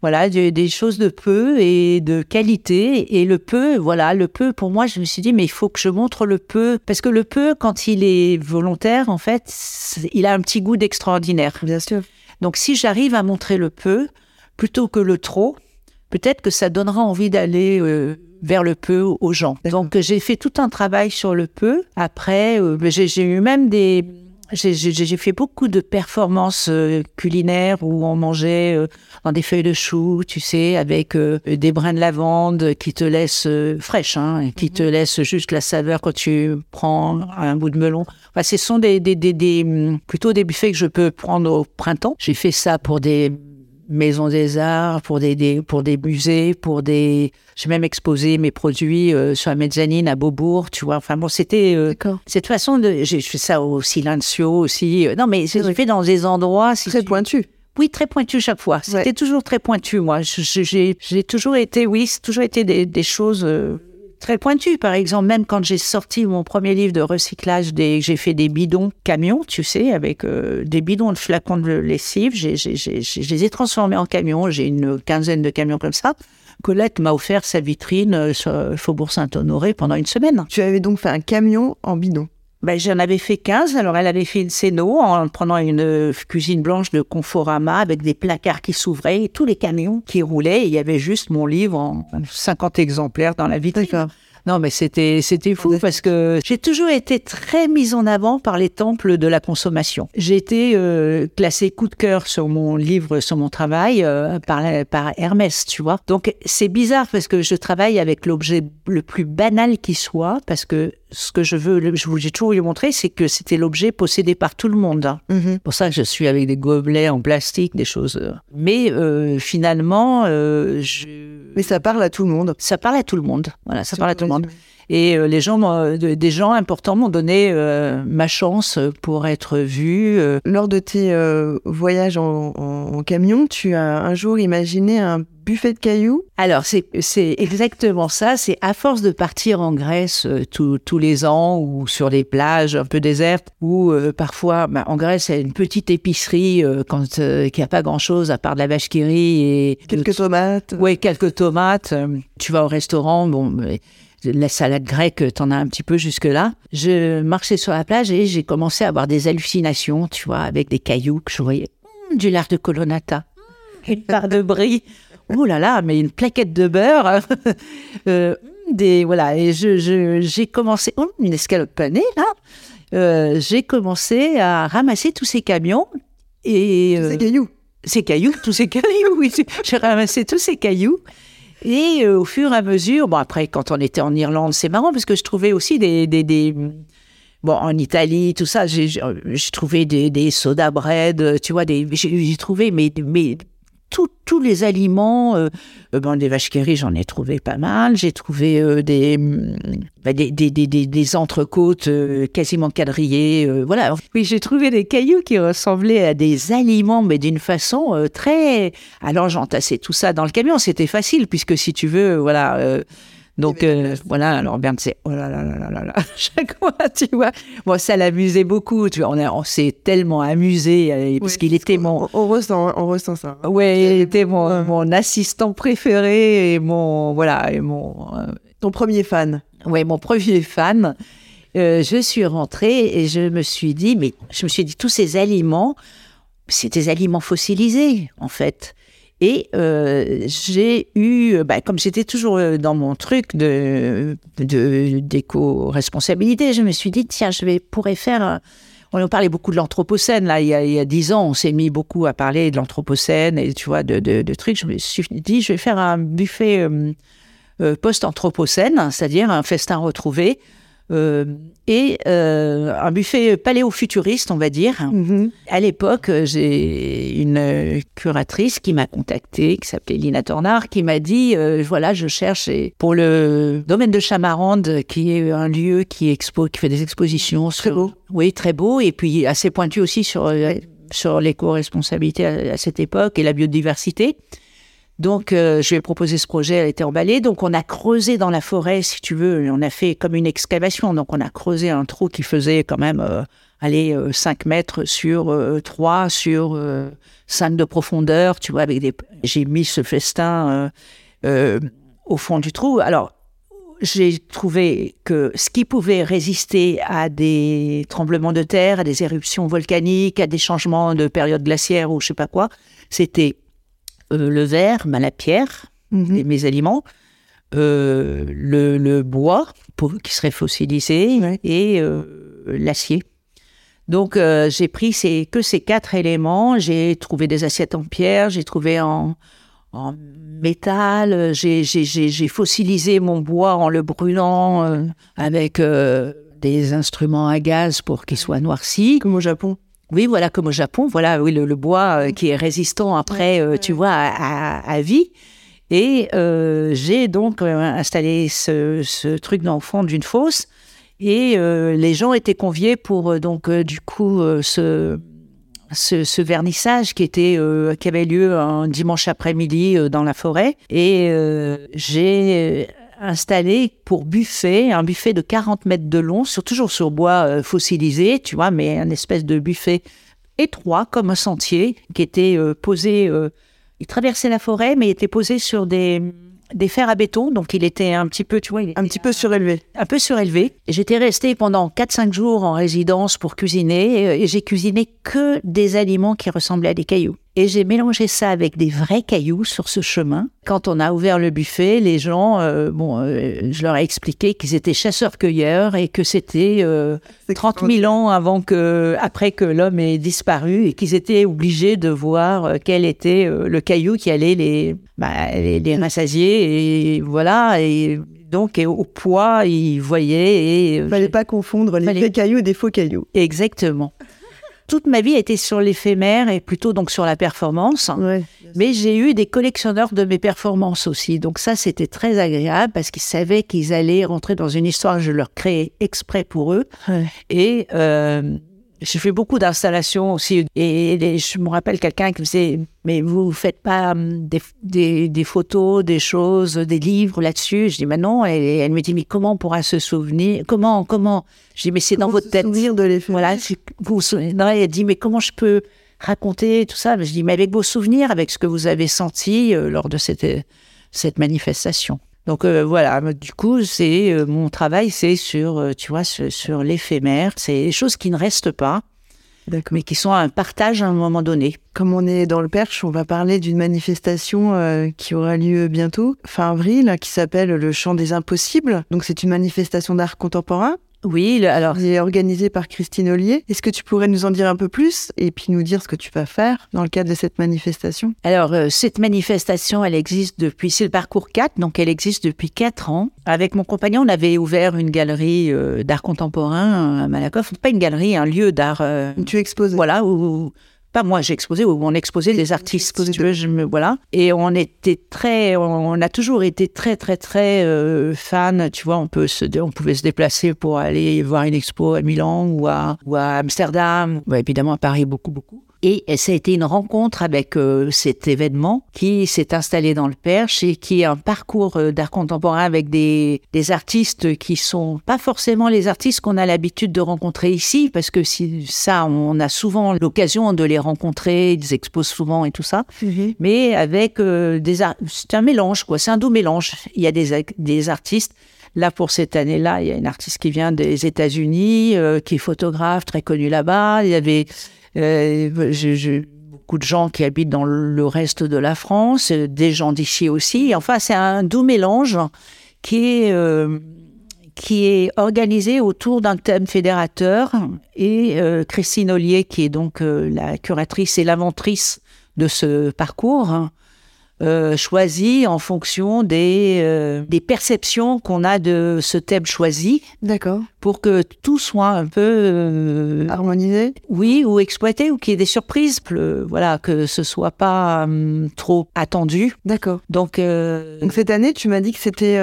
Voilà, des, des choses de peu et de qualité. Et le peu, voilà, le peu, pour moi, je me suis dit, mais il faut que je montre le peu. Parce que le peu, quand il est volontaire, en fait, il a un petit goût d'extraordinaire. Bien sûr. Donc si j'arrive à montrer le peu plutôt que le trop, peut-être que ça donnera envie d'aller euh, vers le peu aux gens. Donc j'ai fait tout un travail sur le peu. Après, euh, j'ai eu même des... J'ai fait beaucoup de performances euh, culinaires où on mangeait euh, dans des feuilles de chou, tu sais, avec euh, des brins de lavande qui te laissent fraîches, hein, qui te laissent juste la saveur quand tu prends un bout de melon. Enfin, ce sont des, des, des, des, hum, plutôt des buffets que je peux prendre au printemps. J'ai fait ça pour des maisons des arts, pour des, des- pour des musées, pour des. J'ai même exposé mes produits euh, sur la mezzanine à Beaubourg, tu vois. Enfin bon, c'était euh, cette façon de. J'ai fait ça au Silencio aussi. Euh, Non, mais j'ai Oui. fait dans des endroits. si Très tu- pointu. oui, très pointu chaque fois. C'était toujours très pointu, moi. J'ai toujours été, oui, c'est toujours été des, des choses euh, très pointues. Par exemple, même quand j'ai sorti mon premier livre de recyclage, j'ai fait des bidons camions, tu sais, avec euh, des bidons de flacons de lessive. Je les ai transformés en camions. J'ai une quinzaine de camions comme ça. Colette m'a offert sa vitrine euh, sur Faubourg Saint-Honoré pendant une semaine. Tu avais donc fait un camion en bidon. Ben, j'en avais fait 15, alors elle avait fait une scéno en prenant une euh, cuisine blanche de Conforama avec des placards qui s'ouvraient et tous les camions qui roulaient. Et il y avait juste mon livre en 50 exemplaires dans la vitrine. Non, mais c'était c'était fou parce que j'ai toujours été très mise en avant par les temples de la consommation. J'ai été euh, classée coup de cœur sur mon livre, sur mon travail euh, par par Hermès, tu vois. Donc c'est bizarre parce que je travaille avec l'objet le plus banal qui soit parce que ce que je veux, je j'ai toujours lui montrer, c'est que c'était l'objet possédé par tout le monde. Mhm. pour ça que je suis avec des gobelets en plastique, des choses. euh. Mais euh, finalement, euh, je... Mais ça parle à tout le monde. ça parle à tout le monde. Voilà, ça parle à tout le monde. Et euh, les gens, de- des gens importants m'ont donné euh, ma chance pour être vue. euh. Lors de tes euh, voyages en, en- en camion, tu as un jour imaginé un buffet de cailloux? Alors, c'est c'est exactement ça. C'est à force de partir en Grèce euh, tous- tous les ans ou sur des plages un peu désertes ou euh, parfois, bah, en Grèce, il y a une petite épicerie euh, quand euh, qui a pas grand-chose à part de la vache qui rit et Quelques tomates. Oui, quelques tomates. Euh, Tu vas au restaurant, bon, la salade grecque, t'en as un petit peu jusque-là. Je marchais sur la plage et j'ai commencé à avoir des hallucinations, tu vois, avec des cailloux que je voyais. Hum, du lard de colonnata, une part de brie. *laughs* Oh là là, mais une plaquette de beurre. *laughs* Euh, des, voilà, et je, je- j'ai commencé, oh, une escalope panée, là. Euh, j'ai commencé à ramasser tous ces camions et Tous euh, ces cailloux. ces cailloux, tous ces *laughs* cailloux, oui. J'ai ramassé tous ces cailloux. Et euh, au fur et à mesure, bon après, quand on était en Irlande, c'est marrant parce que je trouvais aussi des, des, des- bon en Italie, tout ça, j'ai j'ai trouvé des, des soda bread, euh, tu vois, j'ai trouvé mais, mais tous les aliments, euh, euh, des vaches qui j'en ai trouvé pas mal. J'ai trouvé euh, des, hum, bah, des, des, des, des, des entrecôtes quasiment quadrillées. voilà. Oui, j'ai trouvé des cailloux qui ressemblaient à des aliments, mais d'une façon très. Alors, j'entassais tout ça dans le camion. C'était facile, puisque si tu veux, voilà. Donc euh, voilà, alors Berne, c'est oh là là là là là là, *laughs* chaque fois, tu vois. Bon, ça l'amusait beaucoup, tu vois. On, a- on s'est tellement amusé, euh, parce Oui, qu'il était mon, On, on ressent, on ressent ça. hein. Ouais, il était mon, mon assistant préféré et mon voilà et mon euh, Ton premier fan. ouais mon premier fan. Euh, je suis rentrée et je me suis dit mais je me suis dit tous ces aliments c'est des aliments fossilisés en fait. Et euh, j'ai eu, bah, comme j'étais toujours euh, dans mon truc de d'éco-responsabilité, je me suis dit tiens je vais pourrais faire un- on parlait beaucoup de l'anthropocène, là, il y, a, dix ans, on s'est mis beaucoup à parler de l'anthropocène et, tu vois, de, trucs. Je me suis dit, je vais faire un buffet euh, euh, post-anthropocène, c'est-à-dire un festin retrouvé, euh, et euh, un buffet paléofuturiste, on va dire. Mhm. À l'époque, euh, j'ai une euh, curatrice qui m'a contactée, qui s'appelait Lina Tornard, qui m'a dit euh, voilà, je cherche pour le domaine de Chamarande, qui est un lieu qui expo, qui fait des expositions Très sur- beau. Oui, très beau, et puis assez pointu aussi sur euh, sur l'éco-responsabilité à, à cette époque et la biodiversité. Donc, euh, je lui ai proposé ce projet, elle était emballée. Donc, on a creusé dans la forêt, si tu veux, on a fait comme une excavation. Donc, on a creusé un trou qui faisait quand même, euh, allez, euh, 5 mètres sur euh, 3, sur euh, 5 de profondeur, tu vois, avec des... J'ai mis ce festin euh, euh, au fond du trou. Alors, j'ai trouvé que ce qui pouvait résister à des tremblements de terre, à des éruptions volcaniques, à des changements de période glaciaire ou je sais pas quoi, c'était euh, le verre, bah, la pierre, Mhm. mes aliments, euh, le, le bois pour, qui serait fossilisé Ouais. et euh, l'acier. Donc j'ai pris ces, que ces quatre éléments. J'ai trouvé des assiettes en pierre, j'ai trouvé en, en métal, j'ai- fossilisé mon bois en le brûlant avec des instruments à gaz pour qu'il soit noirci. Comme au Japon. Oui, voilà, comme au Japon, voilà, oui, le, le bois euh, qui est résistant après, euh, tu vois, à, à- à vie. Et euh, j'ai donc euh, installé ce, ce truc dans le fond d'une fosse. Et euh, les gens étaient conviés pour donc euh, du coup euh, ce, ce, ce vernissage qui était euh, qui avait lieu un dimanche après-midi euh, dans la forêt. Et euh, j'ai installé pour buffet un buffet de 40 mètres de long, sur, toujours sur bois euh, fossilisé, tu vois, mais un espèce de buffet étroit comme un sentier qui était euh, posé. euh, il traversait la forêt, mais il était posé sur des des fers à béton, donc il était un petit peu, tu vois, il Un petit peu surélevé. un peu surélevé. J'étais restée pendant 4-5 jours en résidence pour cuisiner et, et j'ai cuisiné que des aliments qui ressemblaient à des cailloux. Et j'ai mélangé ça avec des vrais cailloux sur ce chemin. Quand on a ouvert le buffet, les gens, euh, bon, euh, je leur ai expliqué qu'ils étaient chasseurs-cueilleurs et que c'était euh, 30 000 ans avant que, après que l'homme ait disparu et qu'ils étaient obligés de voir euh, quel était le caillou qui allait les, bah, les, les rassasier et voilà. Et donc, et au poids, ils voyaient Il fallait pas confondre les Fallait- vrais cailloux et des faux cailloux. exactement. Toute ma vie a été sur l'éphémère et plutôt donc sur la performance. Ouais. Mais j'ai eu des collectionneurs de mes performances aussi. Donc ça, c'était très agréable parce qu'ils savaient qu'ils allaient rentrer dans une histoire que je leur créais exprès pour eux. Ouais. Et euh, j'ai fait beaucoup d'installations aussi. Et, je me rappelle quelqu'un qui me disait, mais vous ne faites pas hum, des, des- des photos, des choses, des livres là-dessus? Je dis, mais non. Et elle me dit, mais comment on pourra se souvenir? Comment Comment? Je dis, mais c'est dans votre tête. souvenir de. Voilà, vous vous souviendrez, elle dit, mais comment je peux raconter tout ça? Je dis, mais avec vos souvenirs, avec ce que vous avez senti euh, lors de cette, cette manifestation. Donc euh, voilà, du coup, c'est euh, mon travail, c'est sur, euh, tu vois, sur, sur l'éphémère. C'est des choses qui ne restent pas, mais qui sont un partage à un moment donné. Comme on est dans le Perche, on va parler d'une manifestation euh, qui aura lieu bientôt, fin avril, qui s'appelle le Chant des Impossibles. Donc c'est une manifestation d'art contemporain Oui, le- alors qui est organisée par Christine Ollier. Est-ce que tu pourrais nous en dire un peu plus et puis nous dire ce que tu vas faire dans le cadre de cette manifestation? Alors, euh, cette manifestation, elle existe depuis, c'est le parcours 4, donc elle existe depuis 4 ans. Avec mon compagnon, on avait ouvert une galerie euh, d'art contemporain à Malakoff. Pas une galerie, un lieu d'art, euh, Tu exposes voilà, où, pas moi, j'ai exposé, où on exposait des artistes, tu veux, je me, voilà. Et on était très, on a toujours été très, très, très euh, fan, tu vois, on, peut se, on pouvait se déplacer pour aller voir une expo à Milan ou à, ou à Amsterdam, ou évidemment à Paris, beaucoup, beaucoup. Et ça a été une rencontre avec euh, cet événement qui s'est installé dans le Perche et qui est un parcours euh, d'art contemporain avec des, des artistes qui sont pas forcément les artistes qu'on a l'habitude de rencontrer ici, parce que si ça, on a souvent l'occasion de les rencontrer, ils exposent souvent et tout ça, Mhm. mais avec euh, des c'est un mélange quoi, c'est un doux mélange. Il y a des, des artistes. Là, pour cette année-là, il y a une artiste qui vient des États-Unis, euh, qui est photographe, très connue là-bas. Il y avait euh, je- beaucoup de gens qui habitent dans le reste de la France, euh, des gens d'ici aussi. Enfin, c'est un doux mélange qui est, euh, qui est organisé autour d'un thème fédérateur. Et Christine Ollier, qui est donc la curatrice et l'inventrice de ce parcours, hein, euh, choisit en fonction des, euh, des perceptions qu'on a de ce thème choisi D'accord. pour que tout soit un peu euh, Harmonisé oui, ou exploité, ou qu'il y ait des surprises, voilà, que ce soit pas hum, trop attendu. D'accord. Donc, Donc cette année, tu m'as dit que c'était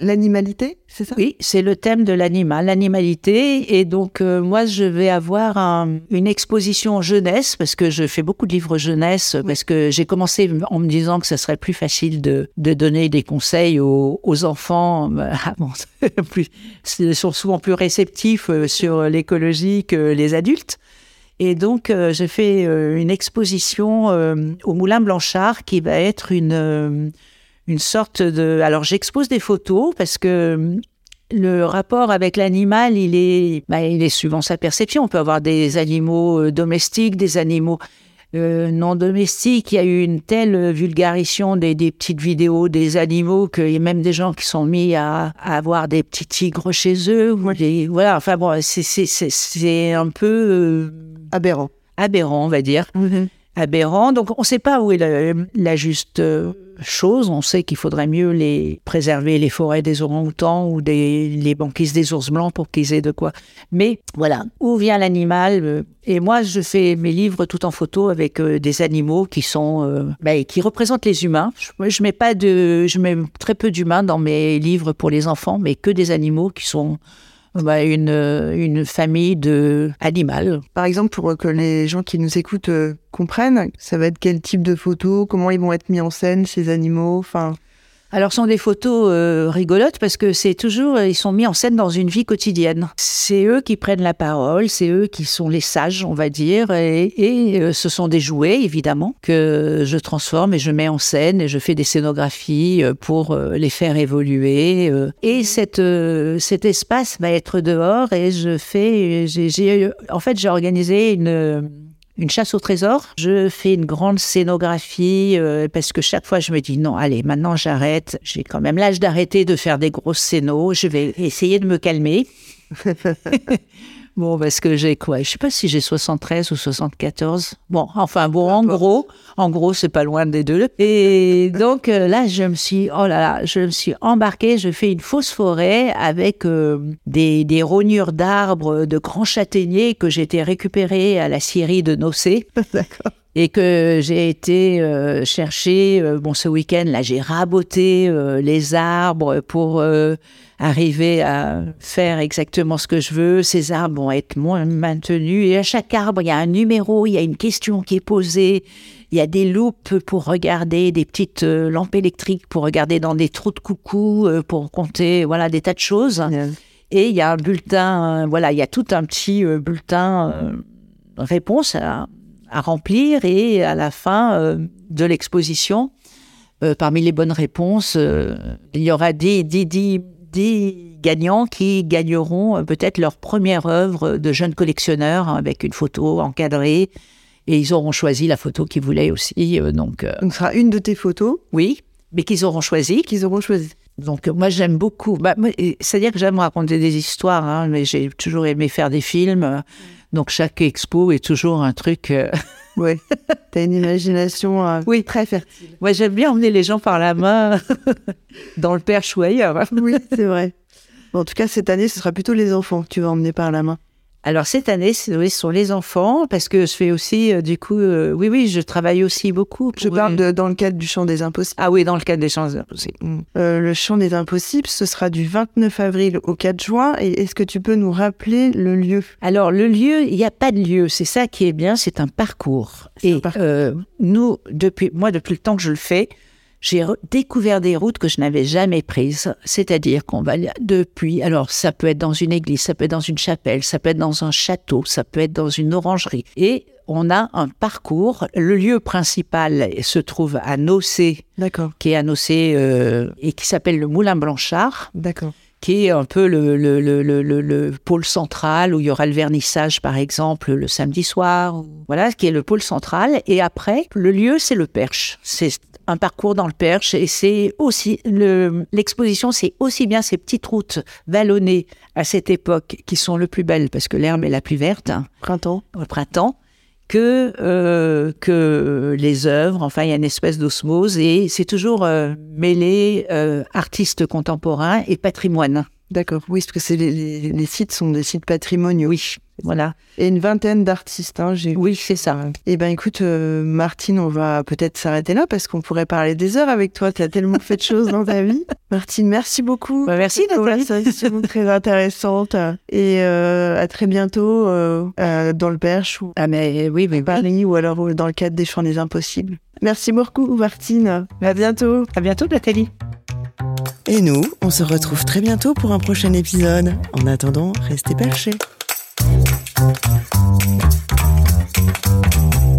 l'animalité, c'est ça? Oui, c'est le thème de l'animal, l'animalité. Et donc, moi, je vais avoir un- une exposition jeunesse, parce que je fais beaucoup de livres jeunesse, parce que j'ai commencé en me disant que ce serait plus facile de, de donner des conseils aux, aux enfants. *laughs* Ils sont souvent plus réceptifs euh, sur l'écologie que les adultes. Et donc, euh, j'ai fait euh, une exposition euh, au Moulin Blanchard qui va être une, euh, une sorte de... Alors, j'expose des photos parce que euh, le rapport avec l'animal, il est, bah, il est suivant sa perception. On peut avoir des animaux euh, domestiques, des animaux euh, non domestiques. Il y a eu une telle vulgarisation des, des petites vidéos des animaux qu'il y a même des gens qui sont mis à, à avoir des petits tigres chez eux. ou des- voilà, enfin bon, c'est- un peu euh, Aberrant. aberrant, on va dire aberrant. Donc, on ne sait pas où est la, juste euh, chose. On sait qu'il faudrait mieux les préserver les forêts des orang-outans ou des, les banquises des ours blancs pour qu'ils aient de quoi. Mais voilà, où vient l'animal euh, Et moi, je fais mes livres tout en photo avec euh, des animaux qui sont, bah, qui représentent les humains. Je, je mets pas de, je mets très peu d'humains dans mes livres pour les enfants, mais que des animaux qui sont bah, une, euh, une famille de. Par exemple, pour que les gens qui nous écoutent euh, comprennent, ça va être quel type de photos, comment ils vont être mis en scène, ces animaux, enfin... Alors, ce sont des photos euh, rigolotes parce que c'est toujours, ils sont mis en scène dans une vie quotidienne. C'est eux qui prennent la parole, c'est eux qui sont les sages, on va dire, et, et, euh, ce sont des jouets, évidemment, que je transforme et je mets en scène et je fais des scénographies euh, pour euh, les faire évoluer. euh. Et cette, euh, cet espace va être dehors et je fais, j'ai, j'ai- en fait, j'ai organisé une une chasse au trésor. Je fais une grande scénographie euh, parce que chaque fois je me dis non, allez, maintenant j'arrête. J'ai quand même l'âge d'arrêter de faire des grosses scénos. Je vais essayer de me calmer. *laughs* Bon, parce que j'ai quoi? Je sais pas si j'ai 73 ou 74. Bon, enfin bon, en gros, en gros, c'est pas loin des deux. Et *laughs* donc euh, là, je me suis, oh là là, je me suis embarquée. Je fais une fausse forêt avec euh, des, des rognures d'arbres, de grands châtaigniers que j'ai été récupérés à la scierie de Nocé. *laughs* D'accord. Et que j'ai été euh, chercher, euh, bon ce week-end là j'ai raboté euh, les arbres pour arriver à faire exactement ce que je veux. Ces arbres vont être moins maintenus et à chaque arbre il y a un numéro, il y a une question qui est posée, il y a des loupes pour regarder, des petites lampes électriques pour regarder dans des trous de coucou, pour compter, voilà des tas de choses. Et il y a un bulletin, voilà, il y a tout un petit bulletin réponse à, à remplir et à la fin euh, de l'exposition, euh, parmi les bonnes réponses, euh, il y aura des, des, des, des gagnants qui gagneront peut-être leur première œuvre de jeunes collectionneurs hein, avec une photo encadrée et ils auront choisi la photo qu'ils voulaient aussi. donc Donc, ce sera une de tes photos oui, mais qu'ils auront choisi. qu'ils auront choisi. Donc moi j'aime beaucoup. Bah, C'est-à-dire que j'aime raconter des histoires, hein, mais j'ai toujours aimé faire des films. Donc chaque expo est toujours un truc. euh, *laughs* Ouais. T'as une imagination euh, Oui. très fertile. Moi j'aime bien emmener les gens par la main *laughs* dans le perche ou ailleurs. Oui, c'est vrai. En tout cas, cette année, ce sera plutôt les enfants que tu vas emmener par la main. Alors cette année, ce sont les enfants parce que je fais aussi euh, du coup, euh, oui oui, je travaille aussi beaucoup. Je parle de, dans le cadre du Chant des Impossibles. Ah oui, dans le cadre des chances impossibles. Euh, le Chant des Impossibles, ce sera du 29 avril au 4 juin. Et est-ce que tu peux nous rappeler le lieu? Alors le lieu, il n'y a pas de lieu. C'est ça qui est bien, c'est un parcours. C'est un Et parcours. nous, depuis moi, depuis le temps que je le fais, j'ai découvert des routes que je n'avais jamais prises. C'est-à-dire qu'on va depuis. Alors ça peut être dans une église, ça peut être dans une chapelle, ça peut être dans un château, ça peut être dans une orangerie. Et on a un parcours. Le lieu principal se trouve à Nocé, D'accord, qui est à Nocé euh, et qui s'appelle le Moulin Blanchard d'accord. qui est un peu le, le, le, le, le- le pôle central où il y aura le vernissage, par exemple, le samedi soir. Voilà, qui est le pôle central. Et après, le lieu, c'est le Perche. C'est un parcours dans le Perche et c'est aussi le l'exposition, c'est aussi bien ces petites routes vallonnées à cette époque qui sont le plus belles parce que l'herbe est la plus verte hein, Printemps. au printemps que euh, que les œuvres. Enfin, il y a une espèce d'osmose et c'est toujours euh, mêlé euh, artistes contemporains et patrimoine. D'accord, oui, parce que c'est les, les- les sites sont des sites patrimoniaux. Oui, voilà. Et une vingtaine d'artistes, hein, j'ai Oui, c'est ça. Eh ben écoute, euh, Martine, on va peut-être s'arrêter là parce qu'on pourrait parler des heures avec toi. Tu as tellement fait de choses dans ta vie. *laughs* Martine, merci beaucoup. Bah, merci, Nathalie. conversation très intéressante. Et euh, à très bientôt euh, euh, dans le Perche ou Ah mais oui, mais à Paris ou alors dans le cadre des Chants des Impossibles. Merci beaucoup, Martine. À bientôt. à bientôt, Nathalie. Et nous, on se retrouve très bientôt pour un prochain épisode. En attendant, restez perchés. Thank you.